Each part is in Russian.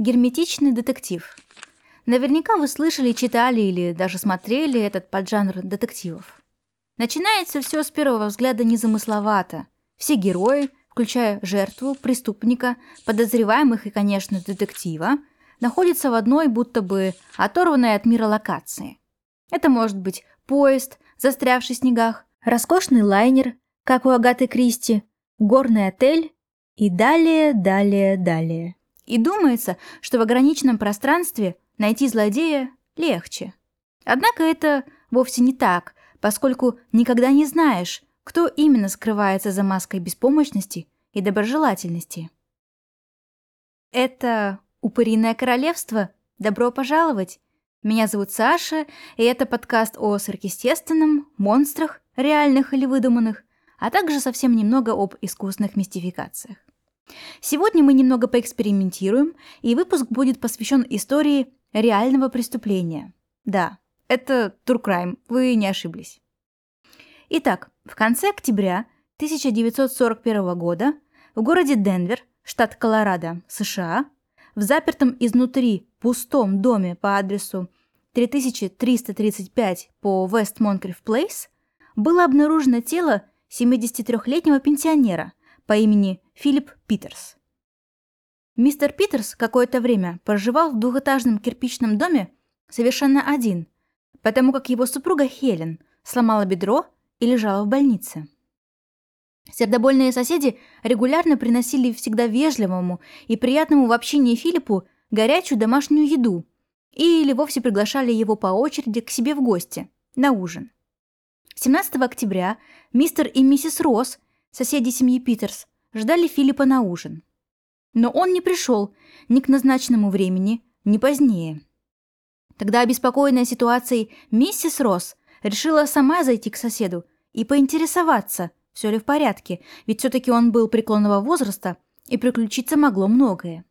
Герметичный детектив. Наверняка вы слышали, читали или даже смотрели этот поджанр детективов. Начинается все с первого взгляда незамысловато. Все герои, включая жертву, преступника, подозреваемых и, конечно, детектива, находятся в одной будто бы оторванной от мира локации. Это может быть поезд, застрявший в снегах, роскошный лайнер, как у Агаты Кристи, горный отель и далее, далее, далее. И думается, что в ограниченном пространстве найти злодея легче. Однако это вовсе не так, поскольку никогда не знаешь, кто именно скрывается за маской беспомощности и доброжелательности. Это «Упыриное королевство». Добро пожаловать! Меня зовут Саша, и это подкаст о сверхъестественном, монстрах, реальных или выдуманных, а также совсем немного об искусственных мистификациях. Сегодня мы немного поэкспериментируем, и выпуск будет посвящен истории реального преступления. Да, это Crime, вы не ошиблись. Итак, в конце октября 1941 года в городе Денвер, штат Колорадо, США, в запертом изнутри пустом доме по адресу 3335 по West Moncrief Place было обнаружено тело 73-летнего пенсионера по имени Филипп Питерс. Мистер Питерс какое-то время проживал в двухэтажном кирпичном доме совершенно один, потому как его супруга Хелен сломала бедро и лежала в больнице. Сердобольные соседи регулярно приносили всегда вежливому и приятному в общении Филиппу горячую домашнюю еду или вовсе приглашали его по очереди к себе в гости на ужин. 17 октября мистер и миссис Росс, соседи семьи Питерс, ждали Филиппа на ужин. Но он не пришел ни к назначенному времени, ни позднее. Тогда обеспокоенная ситуацией миссис Росс решила сама зайти к соседу и поинтересоваться, все ли в порядке, ведь все-таки он был преклонного возраста, и приключиться могло многое.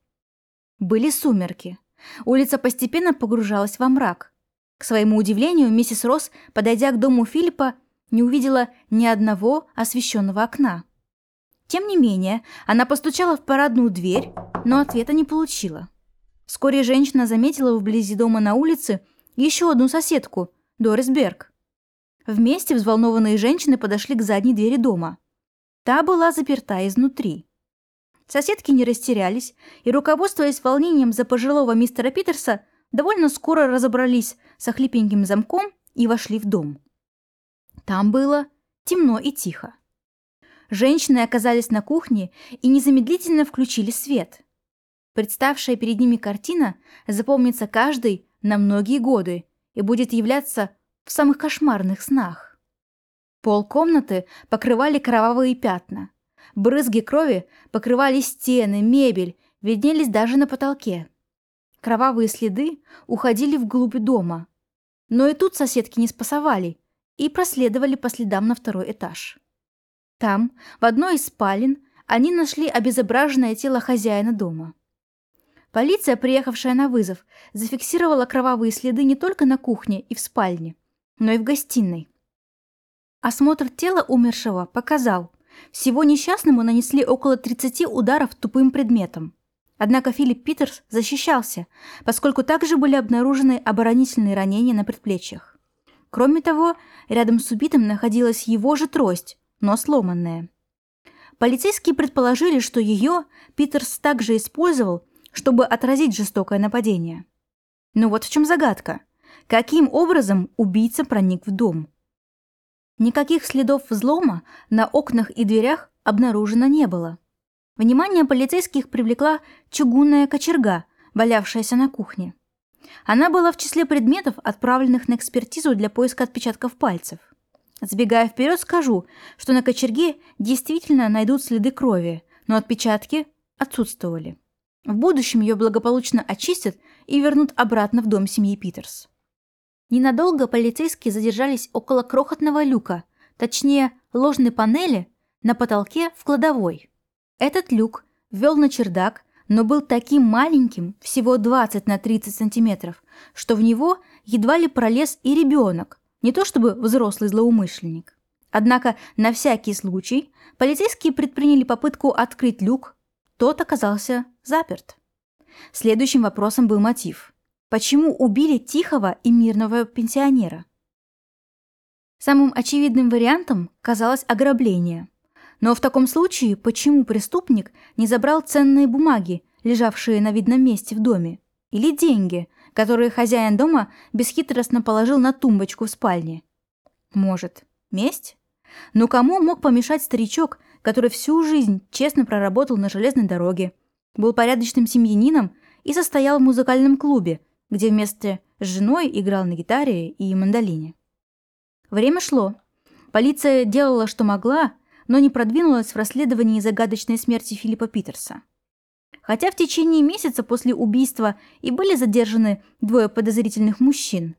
Были сумерки. Улица постепенно погружалась во мрак. К своему удивлению, миссис Росс, подойдя к дому Филиппа, не увидела ни одного освещенного окна. Тем не менее, она постучала в парадную дверь, но ответа не получила. Вскоре женщина заметила вблизи дома на улице еще одну соседку, Дорис Берг. Вместе взволнованные женщины подошли к задней двери дома. Та была заперта изнутри. Соседки не растерялись и, руководствуясь волнением за пожилого мистера Питерса, довольно скоро разобрались со хлипеньким замком и вошли в дом. Там было темно и тихо. Женщины оказались на кухне и незамедлительно включили свет. Представшая перед ними картина запомнится каждый на многие годы и будет являться в самых кошмарных снах. Пол комнаты покрывали кровавые пятна. Брызги крови покрывали стены, мебель, виднелись даже на потолке. Кровавые следы уходили вглубь дома. Но и тут соседки не спасовали и проследовали по следам на второй этаж. Там, в одной из спален, они нашли обезображенное тело хозяина дома. Полиция, приехавшая на вызов, зафиксировала кровавые следы не только на кухне и в спальне, но и в гостиной. Осмотр тела умершего показал, всего несчастному нанесли около 30 ударов тупым предметом. Однако Филипп Питерс защищался, поскольку также были обнаружены оборонительные ранения на предплечьях. Кроме того, рядом с убитым находилась его же трость, но сломанная. Полицейские предположили, что ее Питерс также использовал, чтобы отразить жестокое нападение. Но вот в чем загадка. Каким образом убийца проник в дом? Никаких следов взлома на окнах и дверях обнаружено не было. Внимание полицейских привлекла чугунная кочерга, валявшаяся на кухне. Она была в числе предметов, отправленных на экспертизу для поиска отпечатков пальцев. Сбегая вперед, скажу, что на кочерге действительно найдут следы крови, но отпечатки отсутствовали. В будущем ее благополучно очистят и вернут обратно в дом семьи Питерс. Ненадолго полицейские задержались около крохотного люка, точнее, ложной панели на потолке в кладовой. Этот люк вел на чердак, но был таким маленьким, всего 20 на 30 сантиметров, что в него едва ли пролез и ребенок, не то чтобы взрослый злоумышленник. Однако на всякий случай полицейские предприняли попытку открыть люк, тот оказался заперт. следующим вопросом был мотив. Почему убили тихого и мирного пенсионера? Самым очевидным вариантом казалось ограбление. Но в таком случае почему преступник не забрал ценные бумаги, лежавшие на видном месте в доме? Или деньги, которые хозяин дома бесхитростно положил на тумбочку в спальне? Может, месть? Но кому мог помешать старичок, который всю жизнь честно проработал на железной дороге, был порядочным семьянином и состоял в музыкальном клубе, где вместе с женой играл на гитаре и мандолине? Время шло. Полиция делала, что могла, но не продвинулась в расследовании загадочной смерти Филиппа Питерса. Хотя в течение месяца после убийства и были задержаны двое подозрительных мужчин.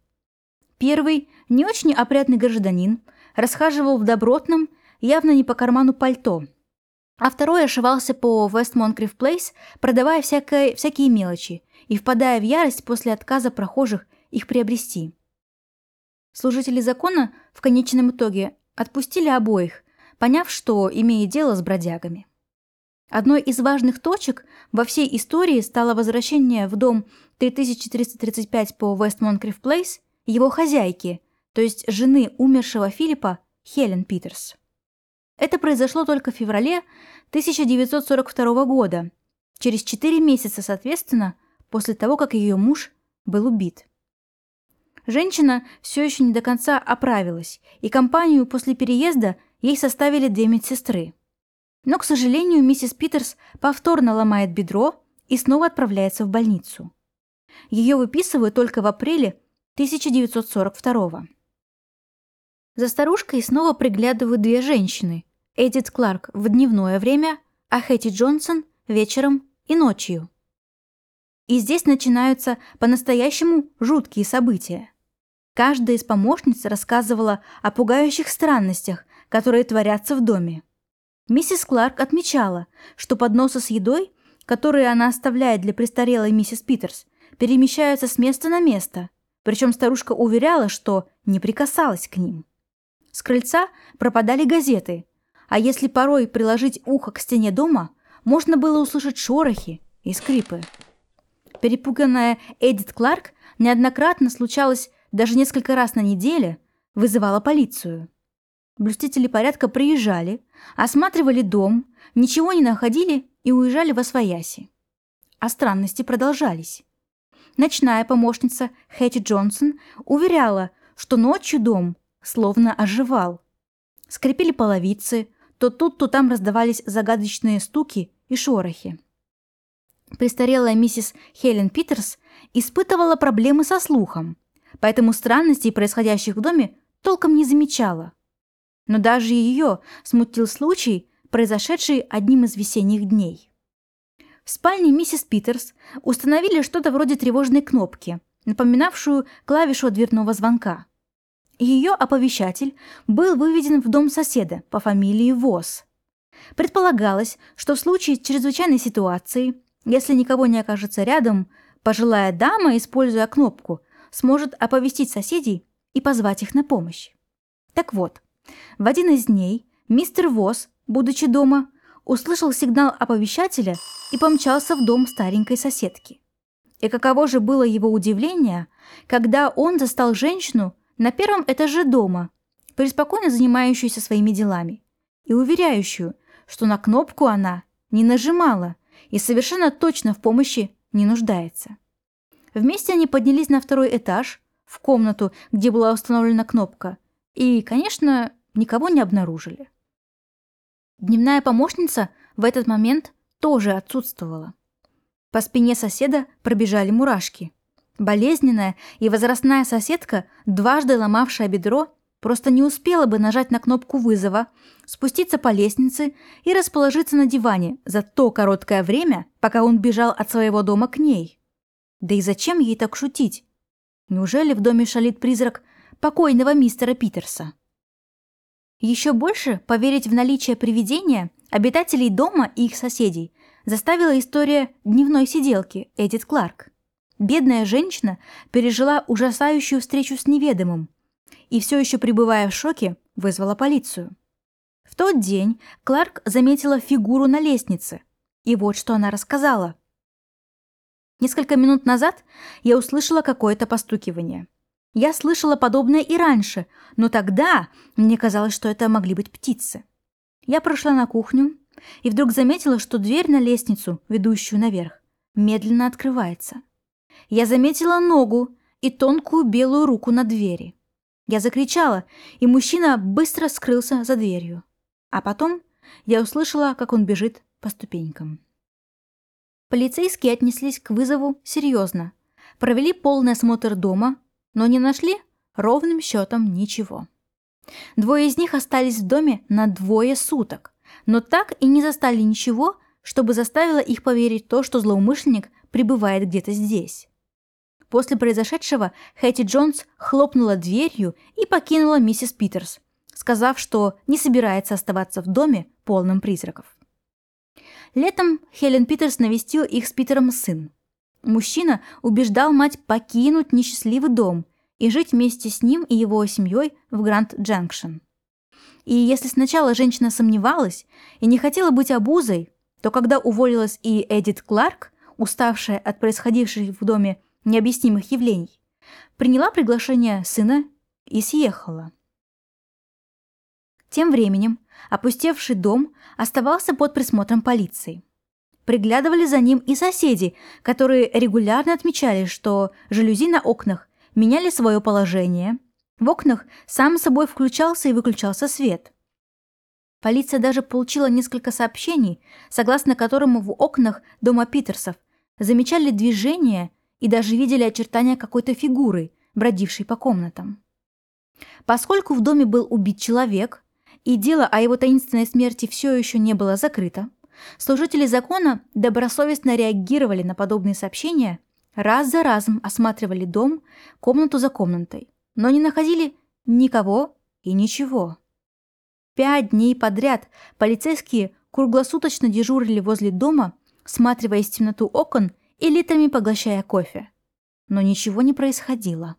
Первый, не очень опрятный гражданин, расхаживал в добротном, явно не по карману пальто, а второй ошивался по Вест Монкриф Плейс, продавая всякое, всякие мелочи и впадая в ярость после отказа прохожих их приобрести. Служители закона в конечном итоге отпустили обоих, поняв, что имеет дело с бродягами. Одной из важных точек во всей истории стало возвращение в дом 3335 по Вест Монкриф Плейс его хозяйки, то есть жены умершего Филиппа Хелен Питерс. Это произошло только в феврале 1942 года, через 4 месяца, соответственно, после того, как ее муж был убит. Женщина все еще не до конца оправилась, и компанию после переезда ей составили две медсестры. Но, к сожалению, миссис Питерс повторно ломает бедро и снова отправляется в больницу. Ее выписывают только в апреле 1942 За старушкой снова приглядывают две женщины. Эдит Кларк в дневное время, а Хэти Джонсон вечером и ночью. И здесь начинаются по-настоящему жуткие события. Каждая из помощниц рассказывала о пугающих странностях, которые творятся в доме. Миссис Кларк отмечала, что подносы с едой, которые она оставляет для престарелой миссис Питерс, перемещаются с места на место, причем старушка уверяла, что не прикасалась к ним. С крыльца пропадали газеты, а если порой приложить ухо к стене дома, можно было услышать шорохи и скрипы. Перепуганная Эдит Кларк неоднократно случалось даже несколько раз на неделе вызывала полицию. Блюстители порядка приезжали, осматривали дом, ничего не находили и уезжали во свояси. А странности продолжались. Ночная помощница Хэти Джонсон уверяла, что ночью дом словно оживал. Скрипели половицы, то тут, то там раздавались загадочные стуки и шорохи. Престарелая миссис Хелен Питерс испытывала проблемы со слухом, поэтому странностей, происходящих в доме, толком не замечала. Но даже ее смутил случай, произошедший одним из весенних дней. В спальне миссис Питерс установили что-то вроде тревожной кнопки, напоминавшую клавишу дверного звонка. Ее оповещатель был выведен в дом соседа по фамилии Вос. Предполагалось, что в случае чрезвычайной ситуации, если никого не окажется рядом, пожилая дама, используя кнопку, сможет оповестить соседей и позвать их на помощь. Так вот, в один из дней мистер Восс, будучи дома, услышал сигнал оповещателя и помчался в дом старенькой соседки. И каково же было его удивление, когда он застал женщину на первом этаже дома, преспокойно занимающуюся своими делами, и уверяющую, что на кнопку она не нажимала и совершенно точно в помощи не нуждается. Вместе они поднялись на второй этаж, в комнату, где была установлена кнопка, и, конечно, никого не обнаружили. Дневная помощница в этот момент тоже отсутствовала. По спине соседа пробежали мурашки. Болезненная и возрастная соседка, дважды ломавшая бедро, просто не успела бы нажать на кнопку вызова, спуститься по лестнице и расположиться на диване за то короткое время, пока он бежал от своего дома к ней. Да и зачем ей так шутить? Неужели в доме шалит призрак покойного мистера Питерса? Еще больше поверить в наличие привидения обитателей дома и их соседей заставила история дневной сиделки Эдит Кларк. Бедная женщина пережила ужасающую встречу с неведомым и все еще пребывая в шоке, вызвала полицию. В тот день Кларк заметила фигуру на лестнице, и вот что она рассказала. Несколько минут назад я услышала какое-то постукивание. Я слышала подобное и раньше, но тогда мне казалось, что это могли быть птицы. Я прошла на кухню и вдруг заметила, что дверь на лестницу, ведущую наверх, медленно открывается. Я заметила ногу и тонкую белую руку на двери. Я закричала, и мужчина быстро скрылся за дверью. А потом я услышала, как он бежит по ступенькам. Полицейские отнеслись к вызову серьезно, провели полный осмотр дома, но не нашли ровным счетом ничего. Двое из них остались в доме на двое суток, но так и не застали ничего, чтобы заставило их поверить в то, что злоумышленник пребывает где-то здесь. После произошедшего Хэти Джонс хлопнула дверью и покинула миссис Питерс, сказав, что не собирается оставаться в доме, полном призраков. Летом Хелен Питерс навестил их с Питером сын. Мужчина убеждал мать покинуть несчастливый дом и жить вместе с ним и его семьей в Гранд Джанкшн. И если сначала женщина сомневалась и не хотела быть обузой, то когда уволилась и Эдит Кларк, уставшая от происходивших в доме необъяснимых явлений, приняла приглашение сына и съехала. Тем временем опустевший дом оставался под присмотром полиции. Приглядывали за ним и соседи, которые регулярно отмечали, что жалюзи на окнах меняли свое положение. В окнах сам собой включался и выключался свет. Полиция даже получила несколько сообщений, согласно которым в окнах дома Питерсов замечали движение и даже видели очертания какой-то фигуры, бродившей по комнатам. Поскольку в доме был убит человек, и дело о его таинственной смерти все еще не было закрыто, служители закона добросовестно реагировали на подобные сообщения раз за разом осматривали дом комнату за комнатой, но не находили никого и ничего. Пять дней подряд полицейские круглосуточно дежурили возле дома, всматриваясь в темноту окон и литрами поглощая кофе. Но ничего не происходило.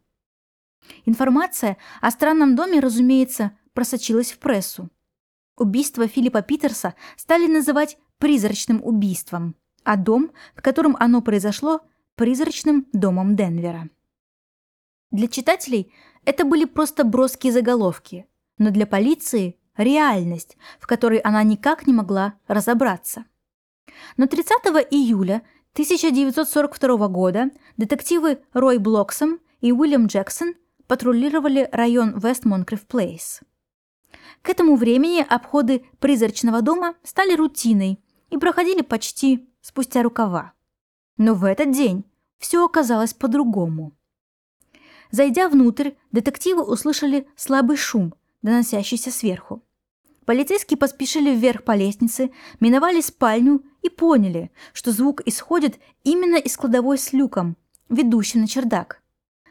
Информация о странном доме, разумеется, просочилась в прессу. Убийство Филиппа Питерса стали называть призрачным убийством, а дом, в котором оно произошло, призрачным домом Денвера. Для читателей это были просто броские заголовки, но для полиции – реальность, в которой она никак не могла разобраться. Но 30 июля 1942 года детективы Рой Блоксом и Уильям Джексон патрулировали район Вест Монкриф Плейс. К этому времени обходы призрачного дома стали рутиной и проходили почти спустя рукава. Но в этот день все оказалось по-другому. Зайдя внутрь, детективы услышали слабый шум, доносящийся сверху. Полицейские поспешили вверх по лестнице, миновали спальню и поняли, что звук исходит именно из кладовой с люком, ведущим на чердак.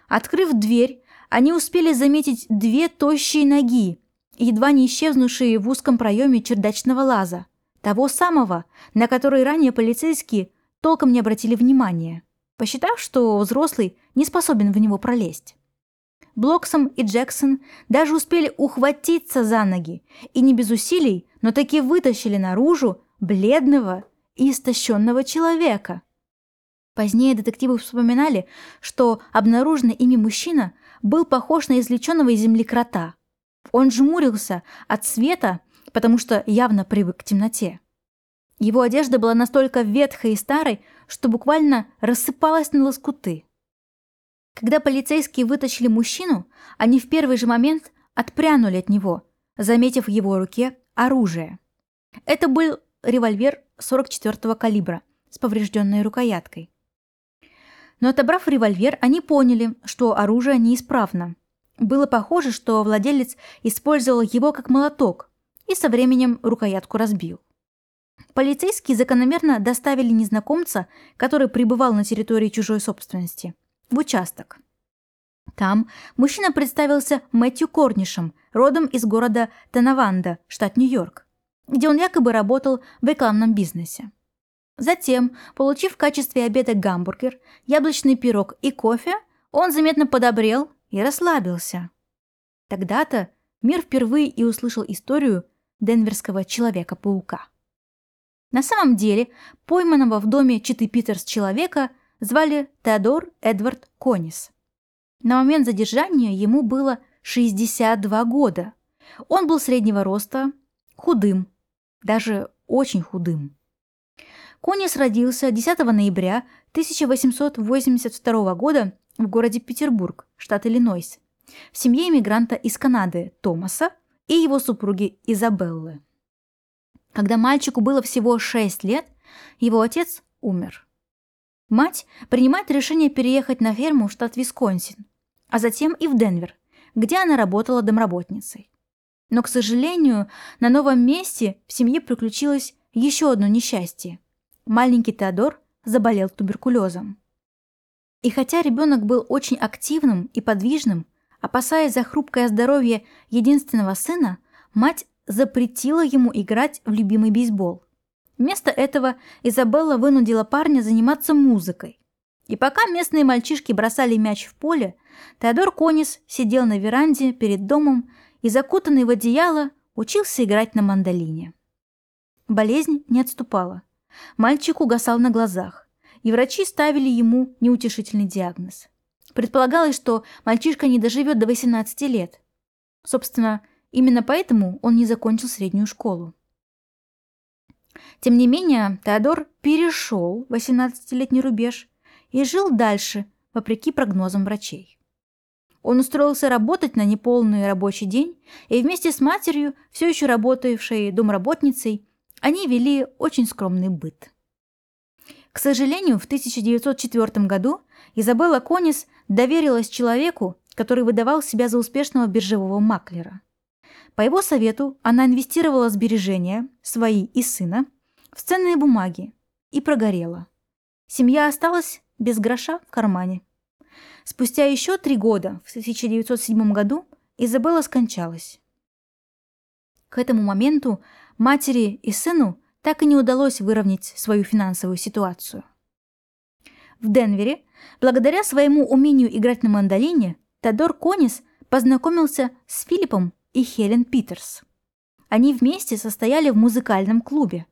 Открыв дверь, они успели заметить две тощие ноги, едва не исчезнувшие в узком проеме чердачного лаза, того самого, на который ранее полицейские толком не обратили внимания посчитав, что взрослый не способен в него пролезть. Блоксом и Джексон даже успели ухватиться за ноги и не без усилий, но таки вытащили наружу бледного и истощенного человека. Позднее детективы вспоминали, что обнаруженный ими мужчина был похож на извлеченного из земли крота. Он жмурился от света, потому что явно привык к темноте. Его одежда была настолько ветхой и старой, что буквально рассыпалась на лоскуты. Когда полицейские вытащили мужчину, они в первый же момент отпрянули от него, заметив в его руке оружие. Это был револьвер 44-го калибра с поврежденной рукояткой. Но отобрав револьвер, они поняли, что оружие неисправно. Было похоже, что владелец использовал его как молоток и со временем рукоятку разбил. Полицейские закономерно доставили незнакомца, который пребывал на территории чужой собственности, в участок. Там мужчина представился Мэтью Корнишем, родом из города Танаванда, штат Нью-Йорк, где он якобы работал в рекламном бизнесе. Затем, получив в качестве обеда гамбургер, яблочный пирог и кофе, он заметно подобрел и расслабился. Тогда-то мир впервые и услышал историю денверского Человека-паука. На самом деле, пойманного в доме Читы Питерс человека звали Теодор Эдвард Конис. На момент задержания ему было 62 года. Он был среднего роста, худым, даже очень худым. Конис родился 10 ноября 1882 года в городе Петербург, штат Иллинойс, в семье иммигранта из Канады Томаса и его супруги Изабеллы. Когда мальчику было всего 6 лет, его отец умер. Мать принимает решение переехать на ферму в штат Висконсин, а затем и в Денвер, где она работала домработницей. Но, к сожалению, на новом месте в семье приключилось еще одно несчастье. Маленький Теодор заболел туберкулезом. И хотя ребенок был очень активным и подвижным, опасаясь за хрупкое здоровье единственного сына, мать запретила ему играть в любимый бейсбол. Вместо этого Изабелла вынудила парня заниматься музыкой. И пока местные мальчишки бросали мяч в поле, Теодор Конис сидел на веранде перед домом и, закутанный в одеяло, учился играть на мандолине. Болезнь не отступала. Мальчик угасал на глазах, и врачи ставили ему неутешительный диагноз. Предполагалось, что мальчишка не доживет до 18 лет. Собственно, именно поэтому он не закончил среднюю школу. Тем не менее, Теодор перешел 18-летний рубеж и жил дальше, вопреки прогнозам врачей. Он устроился работать на неполный рабочий день, и вместе с матерью, все еще работавшей домработницей, они вели очень скромный быт. К сожалению, в 1904 году Изабелла Конис доверилась человеку, который выдавал себя за успешного биржевого маклера. По его совету она инвестировала сбережения, свои и сына, в ценные бумаги и прогорела. Семья осталась без гроша в кармане. Спустя еще три года, в 1907 году, Изабелла скончалась. К этому моменту матери и сыну так и не удалось выровнять свою финансовую ситуацию. В Денвере, благодаря своему умению играть на мандолине, Тодор Конис познакомился с Филиппом и Хелен Питерс. Они вместе состояли в музыкальном клубе.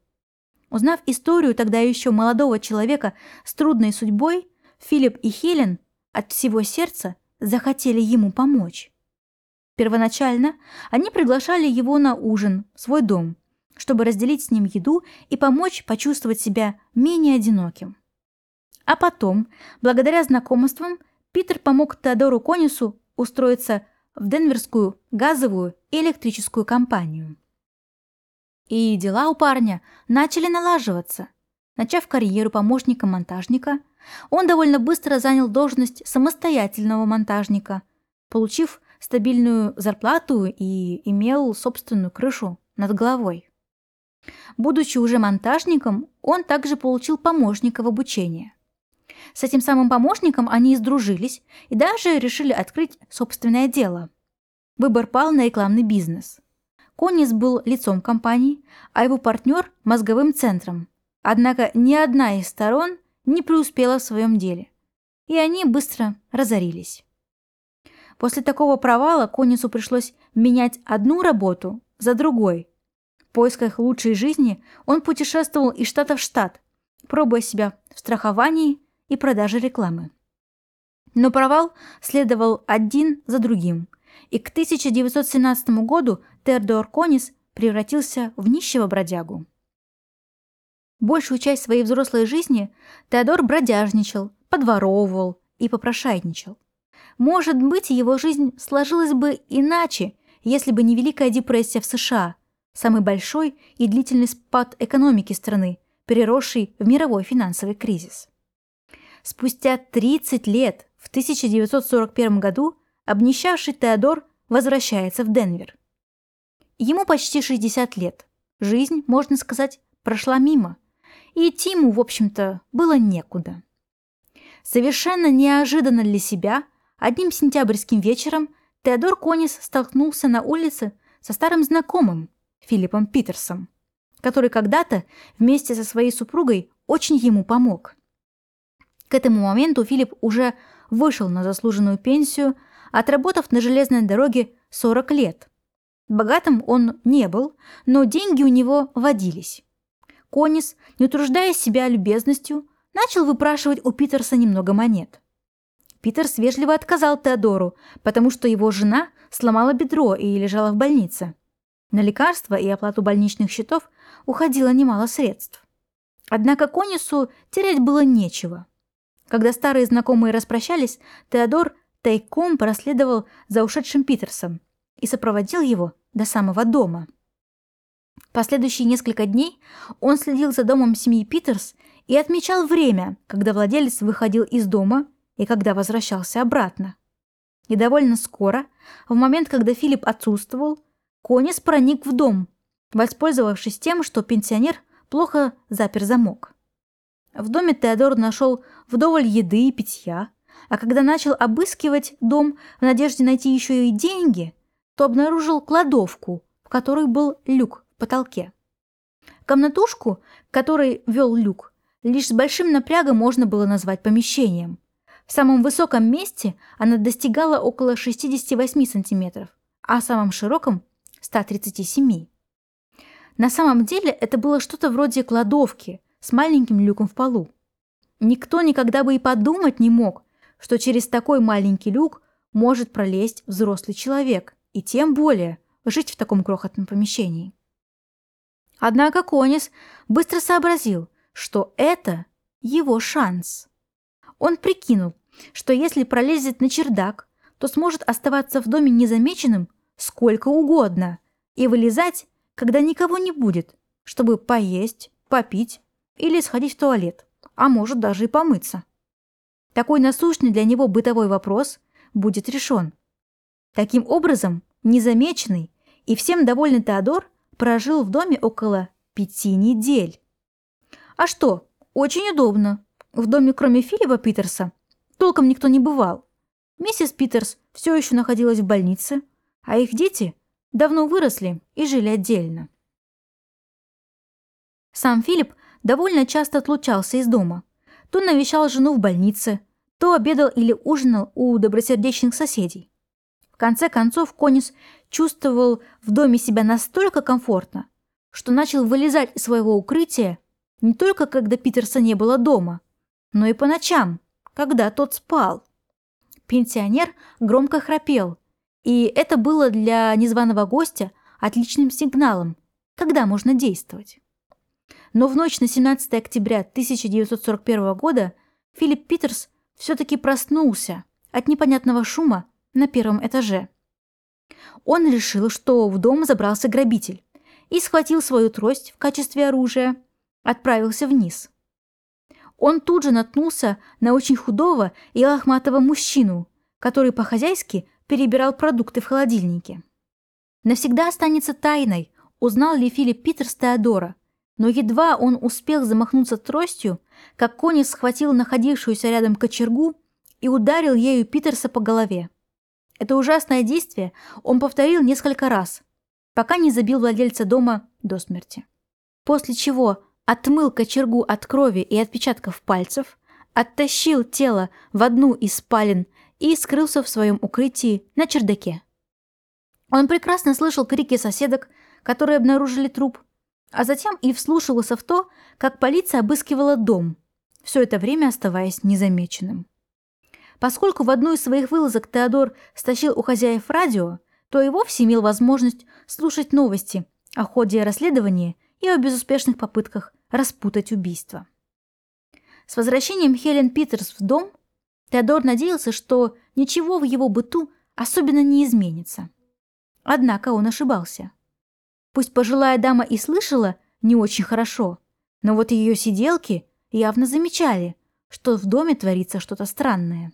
Узнав историю тогда еще молодого человека с трудной судьбой, Филипп и Хелен от всего сердца захотели ему помочь. Первоначально они приглашали его на ужин в свой дом, чтобы разделить с ним еду и помочь почувствовать себя менее одиноким. А потом, благодаря знакомствам, Питер помог Теодору Конису устроиться в Денверскую газовую и электрическую компанию. И дела у парня начали налаживаться. Начав карьеру помощника-монтажника, он довольно быстро занял должность самостоятельного монтажника, получив стабильную зарплату и имел собственную крышу над головой. Будучи уже монтажником, он также получил помощника в обучении. С этим самым помощником они сдружились и даже решили открыть собственное дело. Выбор пал на рекламный бизнес. Конис был лицом компании, а его партнер – мозговым центром. Однако ни одна из сторон не преуспела в своем деле, и они быстро разорились. После такого провала Конису пришлось менять одну работу за другой. В поисках лучшей жизни он путешествовал из штата в штат, пробуя себя в страховании и продаже рекламы. Но провал следовал один за другим, и к 1917 году Теодор Конис превратился в нищего бродягу. Большую часть своей взрослой жизни Теодор бродяжничал, подворовывал и попрошайничал. Может быть, его жизнь сложилась бы иначе, если бы не Великая депрессия в США, самый большой и длительный спад экономики страны, переросший в мировой финансовый кризис. Спустя 30 лет, в 1941 году, обнищавший Теодор возвращается в Денвер. Ему почти 60 лет. Жизнь, можно сказать, прошла мимо – и идти ему, в общем-то, было некуда. Совершенно неожиданно для себя, одним сентябрьским вечером Теодор Конис столкнулся на улице со старым знакомым Филиппом Питерсом, который когда-то вместе со своей супругой очень ему помог. К этому моменту Филипп уже вышел на заслуженную пенсию, отработав на железной дороге 40 лет. Богатым он не был, но деньги у него водились. Конис, не утруждая себя любезностью, начал выпрашивать у Питерса немного монет. Питерс вежливо отказал Теодору, потому что его жена сломала бедро и лежала в больнице. На лекарства и оплату больничных счетов уходило немало средств. Однако Конису терять было нечего. Когда старые знакомые распрощались, Теодор тайком проследовал за ушедшим Питерсом и сопроводил его до самого дома. Последующие несколько дней он следил за домом семьи Питерс и отмечал время, когда владелец выходил из дома и когда возвращался обратно. И довольно скоро, в момент, когда Филипп отсутствовал, Конис проник в дом, воспользовавшись тем, что пенсионер плохо запер замок. В доме Теодор нашел вдоволь еды и питья, а когда начал обыскивать дом в надежде найти еще и деньги, то обнаружил кладовку, в которой был люк в потолке. Комнатушку, которой вел люк, лишь с большим напрягом можно было назвать помещением. В самом высоком месте она достигала около 68 сантиметров, а в самом широком 137. На самом деле это было что-то вроде кладовки с маленьким люком в полу. Никто никогда бы и подумать не мог, что через такой маленький люк может пролезть взрослый человек, и тем более жить в таком крохотном помещении. Однако Конис быстро сообразил, что это его шанс. Он прикинул, что если пролезет на чердак, то сможет оставаться в доме незамеченным сколько угодно и вылезать, когда никого не будет, чтобы поесть, попить или сходить в туалет, а может даже и помыться. Такой насущный для него бытовой вопрос будет решен. Таким образом, незамеченный и всем довольный Теодор прожил в доме около пяти недель. А что, очень удобно. В доме, кроме Филиппа Питерса, толком никто не бывал. Миссис Питерс все еще находилась в больнице, а их дети давно выросли и жили отдельно. Сам Филипп довольно часто отлучался из дома. То навещал жену в больнице, то обедал или ужинал у добросердечных соседей. В конце концов, Конис чувствовал в доме себя настолько комфортно, что начал вылезать из своего укрытия не только когда Питерса не было дома, но и по ночам, когда тот спал. Пенсионер громко храпел, и это было для незваного гостя отличным сигналом, когда можно действовать. Но в ночь на 17 октября 1941 года Филипп Питерс все-таки проснулся от непонятного шума на первом этаже. Он решил, что в дом забрался грабитель и схватил свою трость в качестве оружия, отправился вниз. Он тут же наткнулся на очень худого и лохматого мужчину, который по-хозяйски перебирал продукты в холодильнике. Навсегда останется тайной, узнал ли Филипп Питерс Теодора, но едва он успел замахнуться тростью, как Конис схватил находившуюся рядом кочергу и ударил ею Питерса по голове. Это ужасное действие он повторил несколько раз, пока не забил владельца дома до смерти. После чего отмыл кочергу от крови и отпечатков пальцев, оттащил тело в одну из спален и скрылся в своем укрытии на чердаке. Он прекрасно слышал крики соседок, которые обнаружили труп, а затем и вслушивался в то, как полиция обыскивала дом, все это время оставаясь незамеченным. Поскольку в одну из своих вылазок Теодор стащил у хозяев радио, то и вовсе имел возможность слушать новости о ходе расследования и о безуспешных попытках распутать убийство. С возвращением Хелен Питерс в дом Теодор надеялся, что ничего в его быту особенно не изменится. Однако он ошибался. Пусть пожилая дама и слышала не очень хорошо, но вот ее сиделки явно замечали, что в доме творится что-то странное.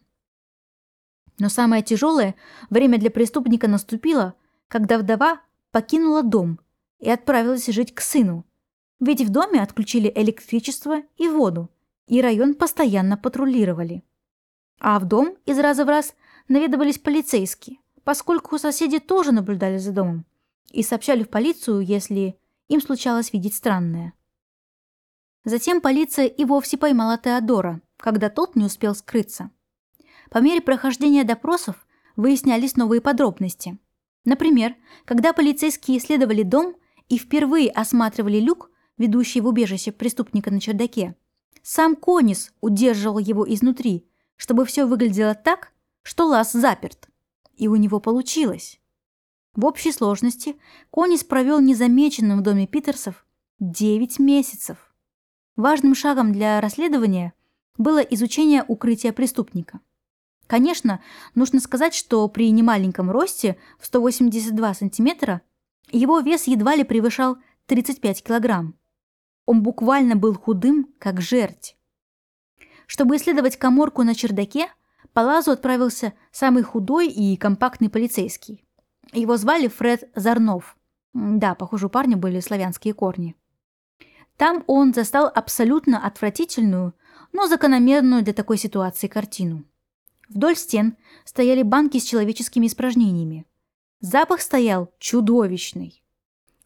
Но самое тяжелое время для преступника наступило, когда вдова покинула дом и отправилась жить к сыну, ведь в доме отключили электричество и воду, и район постоянно патрулировали. А в дом из раза в раз наведывались полицейские, поскольку соседи тоже наблюдали за домом и сообщали в полицию, если им случалось видеть странное. Затем полиция и вовсе поймала Теодора, когда тот не успел скрыться. По мере прохождения допросов выяснялись новые подробности. Например, когда полицейские исследовали дом и впервые осматривали люк, ведущий в убежище преступника на чердаке, сам Конис удерживал его изнутри, чтобы все выглядело так, что лаз заперт. И у него получилось. В общей сложности Конис провел незамеченным в доме Питерсов 9 месяцев. Важным шагом для расследования было изучение укрытия преступника. Конечно, нужно сказать, что при немаленьком росте в 182 сантиметра его вес едва ли превышал 35 килограмм. Он буквально был худым, как жерть. Чтобы исследовать коморку на чердаке, по лазу отправился самый худой и компактный полицейский. Его звали Фред Зарнов. Да, похоже, у парня были славянские корни. Там он застал абсолютно отвратительную, но закономерную для такой ситуации картину. Вдоль стен стояли банки с человеческими испражнениями. Запах стоял чудовищный.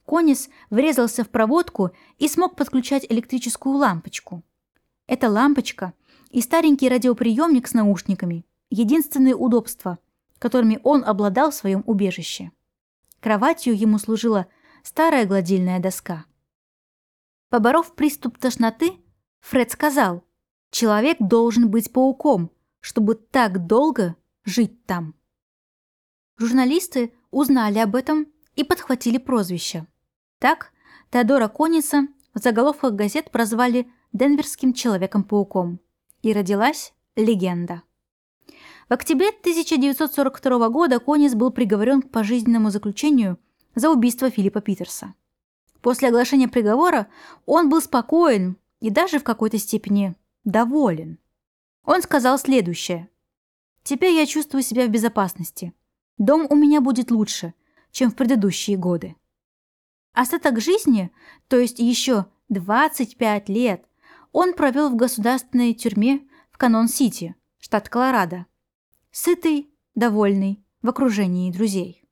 Конис врезался в проводку и смог подключать электрическую лампочку. Эта лампочка и старенький радиоприемник с наушниками – единственные удобства, которыми он обладал в своем убежище. Кроватью ему служила старая гладильная доска. Поборов приступ тошноты, Фред сказал, «Человек должен быть пауком, чтобы так долго жить там». Журналисты узнали об этом и подхватили прозвище – так Теодора Кониса в заголовках газет прозвали «Денверским Человеком-пауком». И родилась легенда. В октябре 1942 года Конис был приговорен к пожизненному заключению за убийство Филиппа Питерса. После оглашения приговора он был спокоен и даже в какой-то степени доволен. Он сказал следующее. «Теперь я чувствую себя в безопасности. Дом у меня будет лучше, чем в предыдущие годы». Остаток жизни, то есть еще 25 лет, он провел в государственной тюрьме в Канон-Сити, штат Колорадо. Сытый, довольный, в окружении друзей.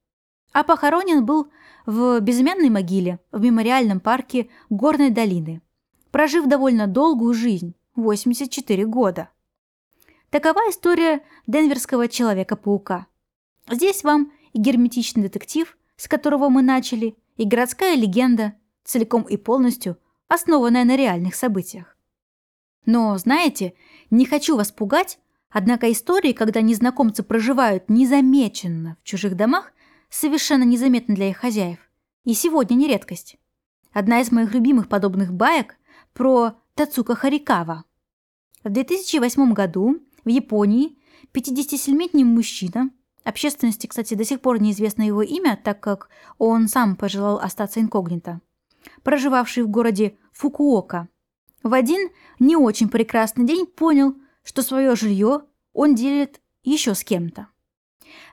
А похоронен был в безымянной могиле в мемориальном парке Горной долины, прожив довольно долгую жизнь – 84 года. Такова история денверского Человека-паука. Здесь вам и герметичный детектив, с которого мы начали – и городская легенда, целиком и полностью основанная на реальных событиях. Но, знаете, не хочу вас пугать, однако истории, когда незнакомцы проживают незамеченно в чужих домах, совершенно незаметно для их хозяев. И сегодня не редкость. Одна из моих любимых подобных баек про Тацука Харикава. В 2008 году в Японии 57-летний мужчина Общественности, кстати, до сих пор неизвестно его имя, так как он сам пожелал остаться инкогнито. Проживавший в городе Фукуока. В один не очень прекрасный день понял, что свое жилье он делит еще с кем-то.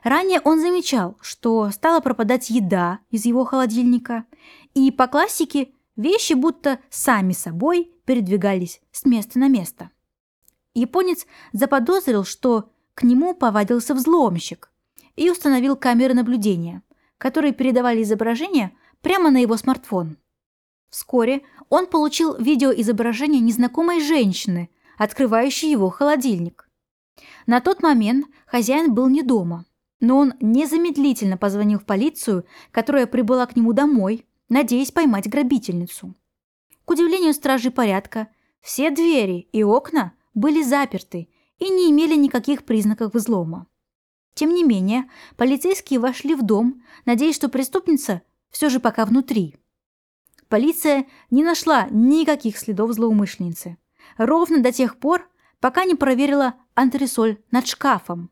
Ранее он замечал, что стала пропадать еда из его холодильника, и по классике вещи будто сами собой передвигались с места на место. Японец заподозрил, что к нему повадился взломщик, и установил камеры наблюдения, которые передавали изображение прямо на его смартфон. Вскоре он получил видеоизображение незнакомой женщины, открывающей его холодильник. На тот момент хозяин был не дома, но он незамедлительно позвонил в полицию, которая прибыла к нему домой, надеясь поймать грабительницу. К удивлению стражи порядка, все двери и окна были заперты и не имели никаких признаков взлома. Тем не менее, полицейские вошли в дом, надеясь, что преступница все же пока внутри. Полиция не нашла никаких следов злоумышленницы. Ровно до тех пор, пока не проверила антресоль над шкафом.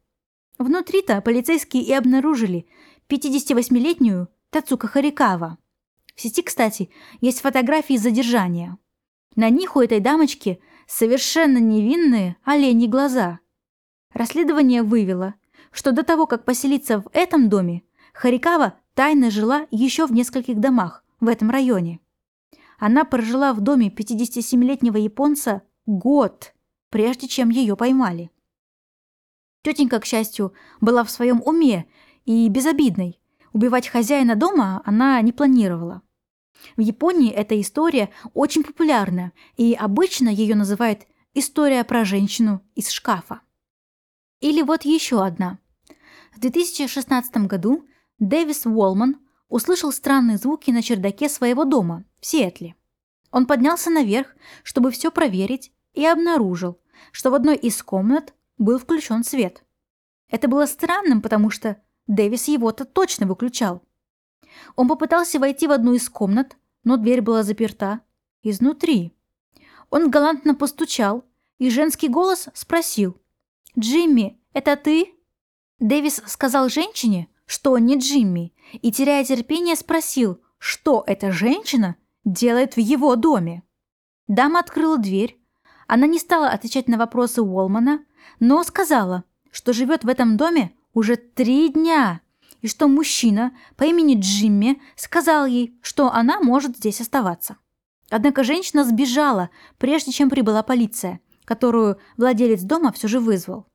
Внутри-то полицейские и обнаружили 58-летнюю Тацука Харикава. В сети, кстати, есть фотографии задержания. На них у этой дамочки совершенно невинные оленьи глаза. Расследование вывело, что до того, как поселиться в этом доме, Харикава тайно жила еще в нескольких домах в этом районе. Она прожила в доме 57-летнего японца год, прежде чем ее поймали. Тетенька, к счастью, была в своем уме и безобидной. Убивать хозяина дома она не планировала. В Японии эта история очень популярна, и обычно ее называют «история про женщину из шкафа». Или вот еще одна. В 2016 году Дэвис Уолман услышал странные звуки на чердаке своего дома в Сиэтле. Он поднялся наверх, чтобы все проверить, и обнаружил, что в одной из комнат был включен свет. Это было странным, потому что Дэвис его-то точно выключал. Он попытался войти в одну из комнат, но дверь была заперта изнутри. Он галантно постучал, и женский голос спросил. «Джимми, это ты?» Дэвис сказал женщине, что он не Джимми, и, теряя терпение, спросил, что эта женщина делает в его доме. Дама открыла дверь. Она не стала отвечать на вопросы Уолмана, но сказала, что живет в этом доме уже три дня, и что мужчина по имени Джимми сказал ей, что она может здесь оставаться. Однако женщина сбежала, прежде чем прибыла полиция, которую владелец дома все же вызвал.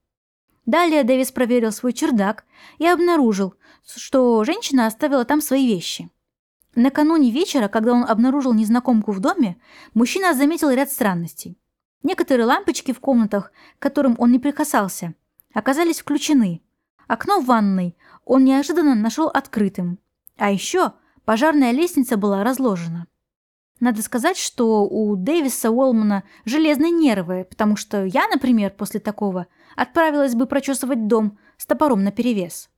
Далее Дэвис проверил свой чердак и обнаружил, что женщина оставила там свои вещи. Накануне вечера, когда он обнаружил незнакомку в доме, мужчина заметил ряд странностей. Некоторые лампочки в комнатах, к которым он не прикасался, оказались включены. Окно в ванной он неожиданно нашел открытым. А еще пожарная лестница была разложена. Надо сказать, что у Дэвиса Уолмана железные нервы, потому что я, например, после такого отправилась бы прочесывать дом с топором наперевес.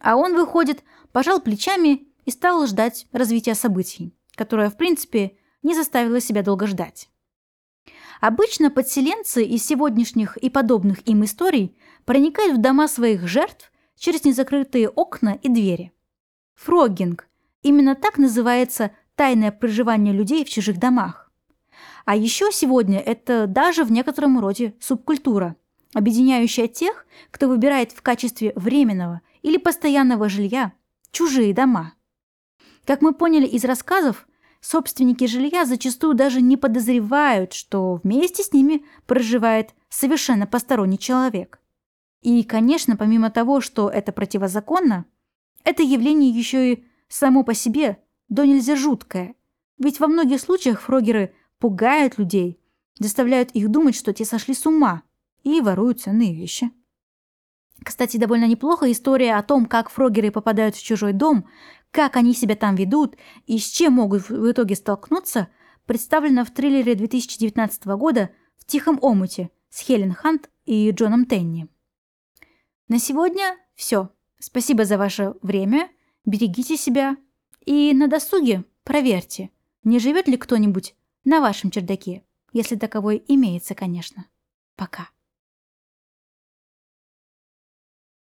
А он, выходит, пожал плечами и стал ждать развития событий, которое, в принципе, не заставило себя долго ждать. Обычно подселенцы из сегодняшних и подобных им историй проникают в дома своих жертв через незакрытые окна и двери. Фрогинг – именно так называется тайное проживание людей в чужих домах. А еще сегодня это даже в некотором роде субкультура, объединяющая тех, кто выбирает в качестве временного или постоянного жилья чужие дома. Как мы поняли из рассказов, собственники жилья зачастую даже не подозревают, что вместе с ними проживает совершенно посторонний человек. И, конечно, помимо того, что это противозаконно, это явление еще и само по себе до нельзя жуткое. Ведь во многих случаях фрогеры пугают людей, заставляют их думать, что те сошли с ума и воруют ценные вещи. Кстати, довольно неплохо история о том, как фрогеры попадают в чужой дом, как они себя там ведут и с чем могут в итоге столкнуться, представлена в триллере 2019 года «В тихом омуте» с Хелен Хант и Джоном Тенни. На сегодня все. Спасибо за ваше время. Берегите себя. И на досуге проверьте, не живет ли кто-нибудь на вашем чердаке, если таковой имеется, конечно. Пока.